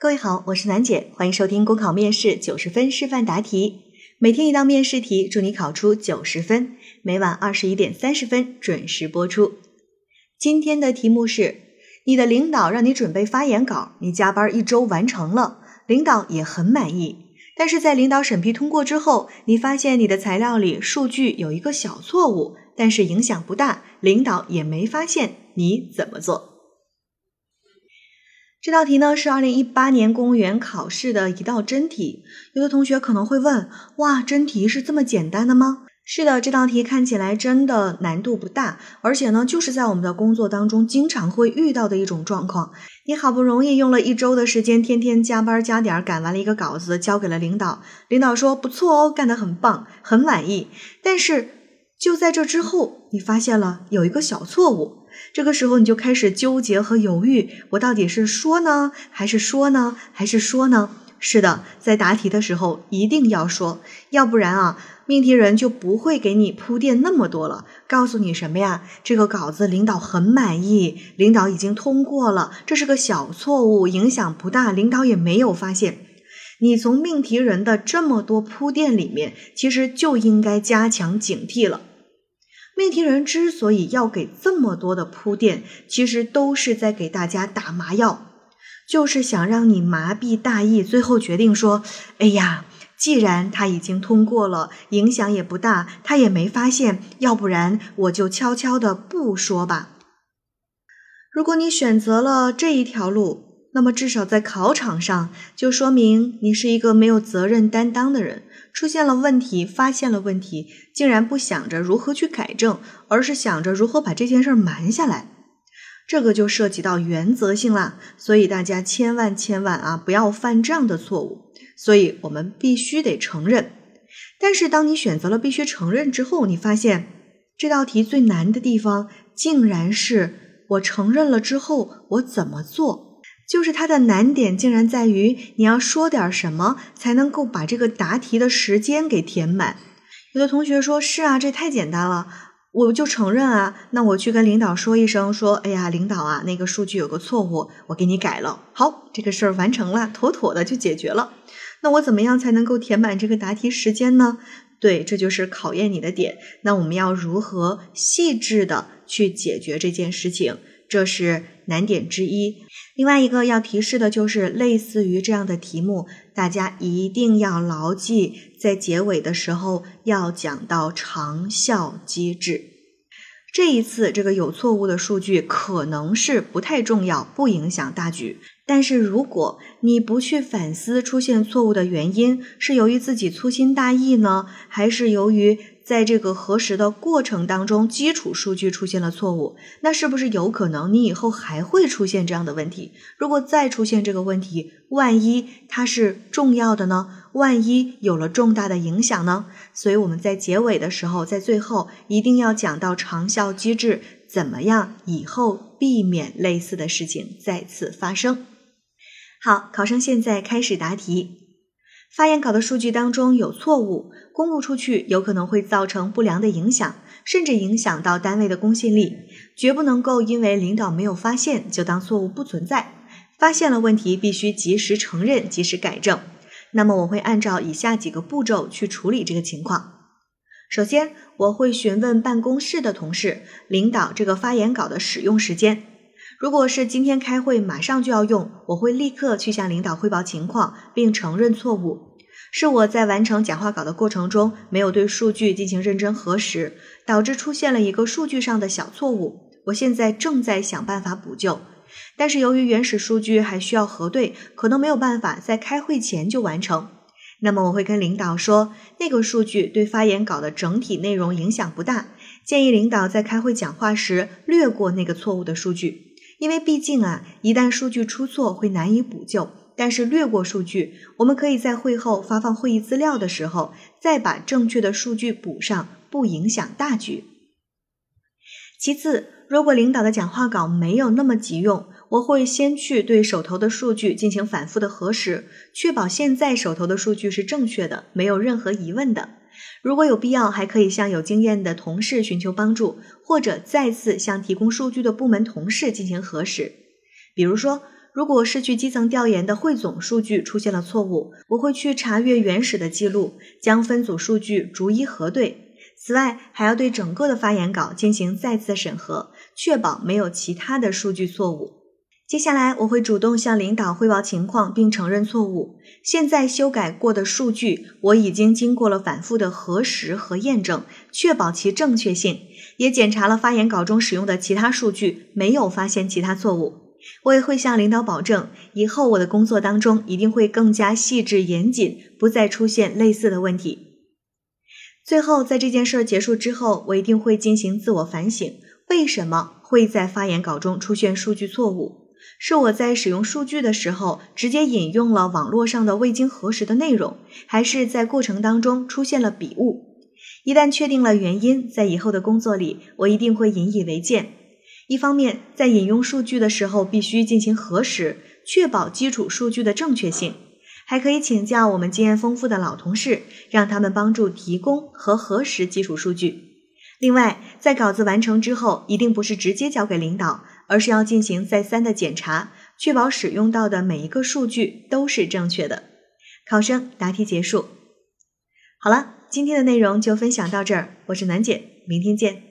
各位好，我是楠姐，欢迎收听公考面试九十分示范答题，每天一道面试题，祝你考出九十分。每晚二十一点三十分准时播出。今天的题目是：你的领导让你准备发言稿，你加班一周完成了，领导也很满意。但是在领导审批通过之后，你发现你的材料里数据有一个小错误，但是影响不大，领导也没发现，你怎么做？这道题呢是二零一八年公务员考试的一道真题。有的同学可能会问：哇，真题是这么简单的吗？是的，这道题看起来真的难度不大，而且呢，就是在我们的工作当中经常会遇到的一种状况。你好不容易用了一周的时间，天天加班加点赶完了一个稿子，交给了领导，领导说不错哦，干得很棒，很满意。但是就在这之后，你发现了有一个小错误。这个时候你就开始纠结和犹豫，我到底是说呢，还是说呢，还是说呢？是的，在答题的时候一定要说，要不然啊，命题人就不会给你铺垫那么多了，告诉你什么呀？这个稿子领导很满意，领导已经通过了，这是个小错误，影响不大，领导也没有发现。你从命题人的这么多铺垫里面，其实就应该加强警惕了。命题人之所以要给这么多的铺垫，其实都是在给大家打麻药，就是想让你麻痹大意，最后决定说：“哎呀，既然他已经通过了，影响也不大，他也没发现，要不然我就悄悄的不说吧。”如果你选择了这一条路，那么至少在考场上，就说明你是一个没有责任担当的人。出现了问题，发现了问题，竟然不想着如何去改正，而是想着如何把这件事瞒下来，这个就涉及到原则性啦。所以大家千万千万啊，不要犯这样的错误。所以我们必须得承认。但是当你选择了必须承认之后，你发现这道题最难的地方，竟然是我承认了之后我怎么做。就是它的难点竟然在于你要说点什么才能够把这个答题的时间给填满。有的同学说：“是啊，这太简单了，我就承认啊。那我去跟领导说一声，说，哎呀，领导啊，那个数据有个错误，我给你改了。好，这个事儿完成了，妥妥的就解决了。那我怎么样才能够填满这个答题时间呢？对，这就是考验你的点。那我们要如何细致的去解决这件事情？这是难点之一。”另外一个要提示的就是，类似于这样的题目，大家一定要牢记，在结尾的时候要讲到长效机制。这一次这个有错误的数据可能是不太重要，不影响大局。但是如果你不去反思出现错误的原因，是由于自己粗心大意呢，还是由于？在这个核实的过程当中，基础数据出现了错误，那是不是有可能你以后还会出现这样的问题？如果再出现这个问题，万一它是重要的呢？万一有了重大的影响呢？所以我们在结尾的时候，在最后一定要讲到长效机制，怎么样以后避免类似的事情再次发生？好，考生现在开始答题。发言稿的数据当中有错误，公布出去有可能会造成不良的影响，甚至影响到单位的公信力。绝不能够因为领导没有发现就当错误不存在，发现了问题必须及时承认、及时改正。那么我会按照以下几个步骤去处理这个情况。首先，我会询问办公室的同事，领导这个发言稿的使用时间。如果是今天开会马上就要用，我会立刻去向领导汇报情况，并承认错误。是我在完成讲话稿的过程中没有对数据进行认真核实，导致出现了一个数据上的小错误。我现在正在想办法补救，但是由于原始数据还需要核对，可能没有办法在开会前就完成。那么我会跟领导说，那个数据对发言稿的整体内容影响不大，建议领导在开会讲话时略过那个错误的数据。因为毕竟啊，一旦数据出错会难以补救，但是略过数据，我们可以在会后发放会议资料的时候，再把正确的数据补上，不影响大局。其次，如果领导的讲话稿没有那么急用，我会先去对手头的数据进行反复的核实，确保现在手头的数据是正确的，没有任何疑问的。如果有必要，还可以向有经验的同事寻求帮助，或者再次向提供数据的部门同事进行核实。比如说，如果是去基层调研的汇总数据出现了错误，我会去查阅原始的记录，将分组数据逐一核对。此外，还要对整个的发言稿进行再次审核，确保没有其他的数据错误。接下来，我会主动向领导汇报情况，并承认错误。现在修改过的数据，我已经经过了反复的核实和验证，确保其正确性，也检查了发言稿中使用的其他数据，没有发现其他错误。我也会向领导保证，以后我的工作当中一定会更加细致严谨，不再出现类似的问题。最后，在这件事儿结束之后，我一定会进行自我反省，为什么会在发言稿中出现数据错误？是我在使用数据的时候直接引用了网络上的未经核实的内容，还是在过程当中出现了笔误？一旦确定了原因，在以后的工作里，我一定会引以为鉴。一方面，在引用数据的时候必须进行核实，确保基础数据的正确性，还可以请教我们经验丰富的老同事，让他们帮助提供和核实基础数据。另外，在稿子完成之后，一定不是直接交给领导。而是要进行再三的检查，确保使用到的每一个数据都是正确的。考生答题结束。好了，今天的内容就分享到这儿，我是楠姐，明天见。